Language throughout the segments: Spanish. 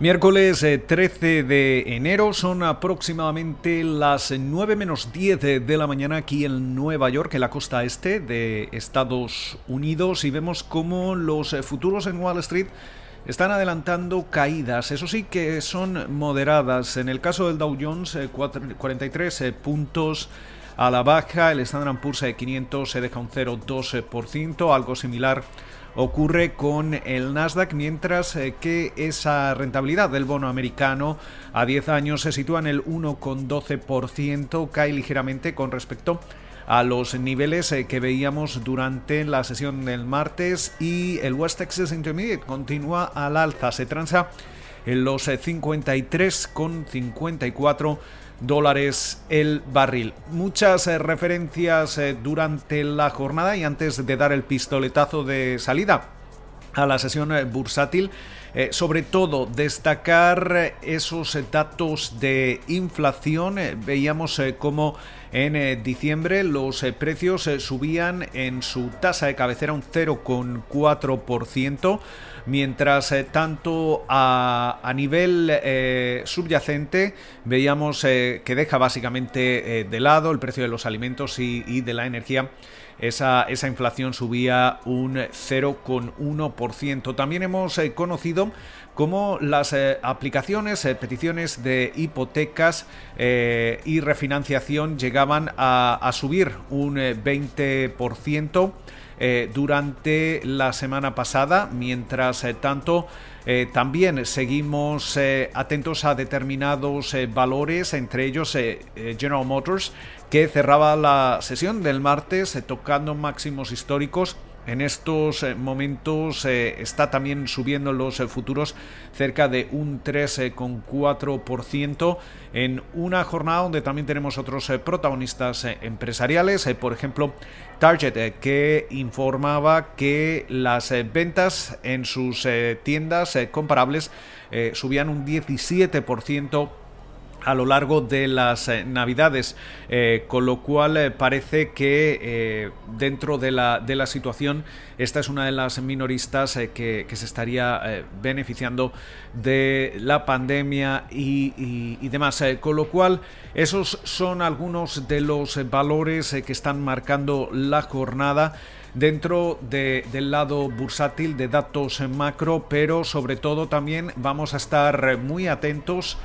Miércoles 13 eh, de enero son aproximadamente las 9 menos 10 de la mañana aquí en Nueva York, en la costa este de Estados Unidos, y vemos cómo los eh, futuros en Wall Street están adelantando caídas, eso sí que son moderadas. En el caso del Dow Jones, 43 eh, puntos a la baja, el Standard Poor's 500 se deja un 0,2%, algo similar ocurre con el Nasdaq, mientras eh, que esa rentabilidad del bono americano a 10 años se sitúa en el 1,12%, cae ligeramente con respecto a los niveles eh, que veíamos durante la sesión del martes y el West Texas Intermediate continúa al alza, se transa en los 53,54 eh, dólares el barril. Muchas eh, referencias eh, durante la jornada y antes de dar el pistoletazo de salida a la sesión eh, sobre todo destacar esos datos de inflación. veíamos como en diciembre los precios subían en su tasa de cabecera un 0,4% mientras eh, tanto a, nivel eh, subyacente veíamos eh, que deja básicamente de lado el precio de los alimentos y, de la energía. Esa, esa, inflación subía un 0,1%. También hemos conocido cómo las aplicaciones, peticiones de hipotecas y refinanciación llegaban a, subir un 20%. Eh, durante la semana pasada. Mientras eh, tanto, eh, también seguimos atentos a determinados valores, entre ellos General Motors, que cerraba la sesión del martes tocando máximos históricos en estos eh, momentos eh, está también subiendo los eh, futuros cerca de un 3,4% en una jornada donde también tenemos otros protagonistas empresariales, por ejemplo Target, que informaba que las ventas en sus tiendas comparables subían un 17% a lo largo de las eh, navidades eh, con lo cual eh, parece que dentro de la, de la situación esta es una de las minoristas que, se estaría beneficiando de la pandemia y, demás con lo cual esos son algunos de los valores que están marcando la jornada dentro del lado bursátil de datos macro pero sobre todo también vamos a estar muy atentos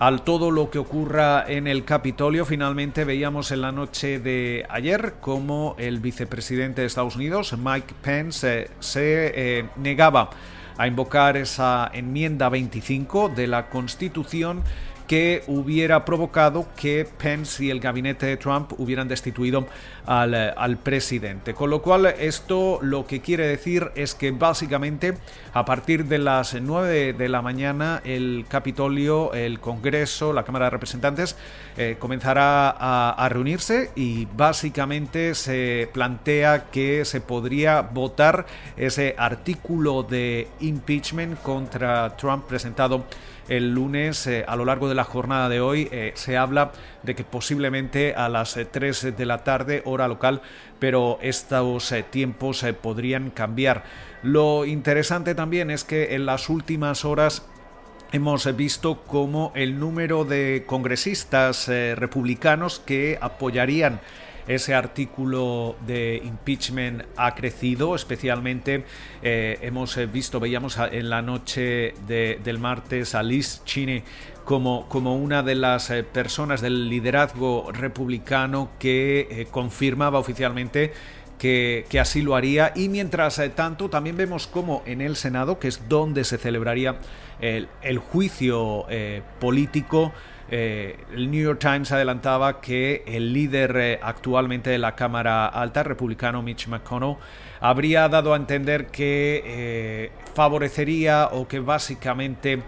al todo lo que ocurra en el Capitolio. Finalmente veíamos en la noche de ayer como el vicepresidente de Estados Unidos, Mike Pence, eh, se eh, negaba a invocar esa enmienda 25 de la Constitución que hubiera provocado que Pence y el gabinete de Trump hubieran destituido al, presidente. Con lo cual esto lo que quiere decir es que básicamente a partir de las 9 de la mañana el Capitolio, el Congreso, la Cámara de Representantes eh, comenzará a reunirse y básicamente se plantea que se podría votar ese artículo de impeachment contra Trump presentado el lunes eh, a lo largo de la jornada de hoy eh, se habla de que posiblemente a las 3 eh, de la tarde hora local pero estos tiempos podrían cambiar. Lo interesante también es que en las últimas horas hemos visto cómo el número de congresistas republicanos que apoyarían ese artículo de impeachment ha crecido, especialmente eh, hemos eh, visto, veíamos en la noche del martes a Liz Cheney como, como, una de las eh, personas del liderazgo republicano que confirmaba oficialmente que, así lo haría. Y mientras tanto, también vemos como en el Senado, que es donde se celebraría el, el juicio político, eh, el New York Times adelantaba que el líder eh, actualmente de la Cámara Alta, republicano Mitch McConnell, habría dado a entender que eh, favorecería o que básicamente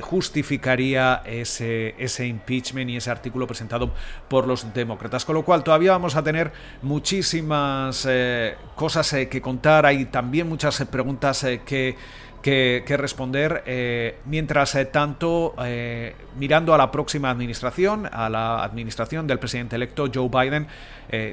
justificaría ese, ese impeachment y ese artículo presentado por los demócratas. Con lo cual todavía vamos a tener muchísimas cosas que contar. Hay también muchas preguntas que que, responder. mientras tanto, mirando a la próxima administración, a la administración del presidente electo Joe Biden,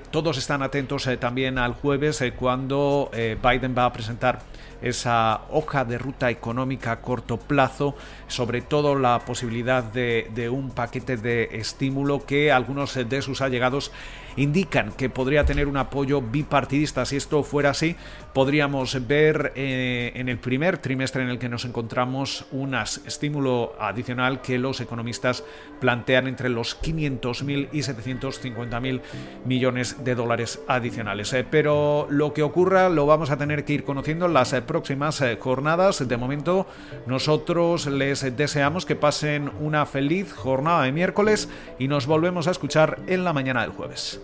todos están atentos también al jueves cuando Biden va a presentar esa hoja de ruta económica a corto plazo, sobre todo la posibilidad de, de un paquete de estímulo que algunos de sus allegados indican que podría tener un apoyo bipartidista. Si esto fuera así, podríamos ver eh, en el primer trimestre en el que nos encontramos un estímulo adicional que los economistas plantean entre los 500.000 y 750.000 millones de dólares adicionales. Eh, pero lo que ocurra lo vamos a tener que ir conociendo en las eh, próximas jornadas. De momento, nosotros les deseamos que pasen una feliz jornada de miércoles y nos volvemos a escuchar en la mañana del jueves.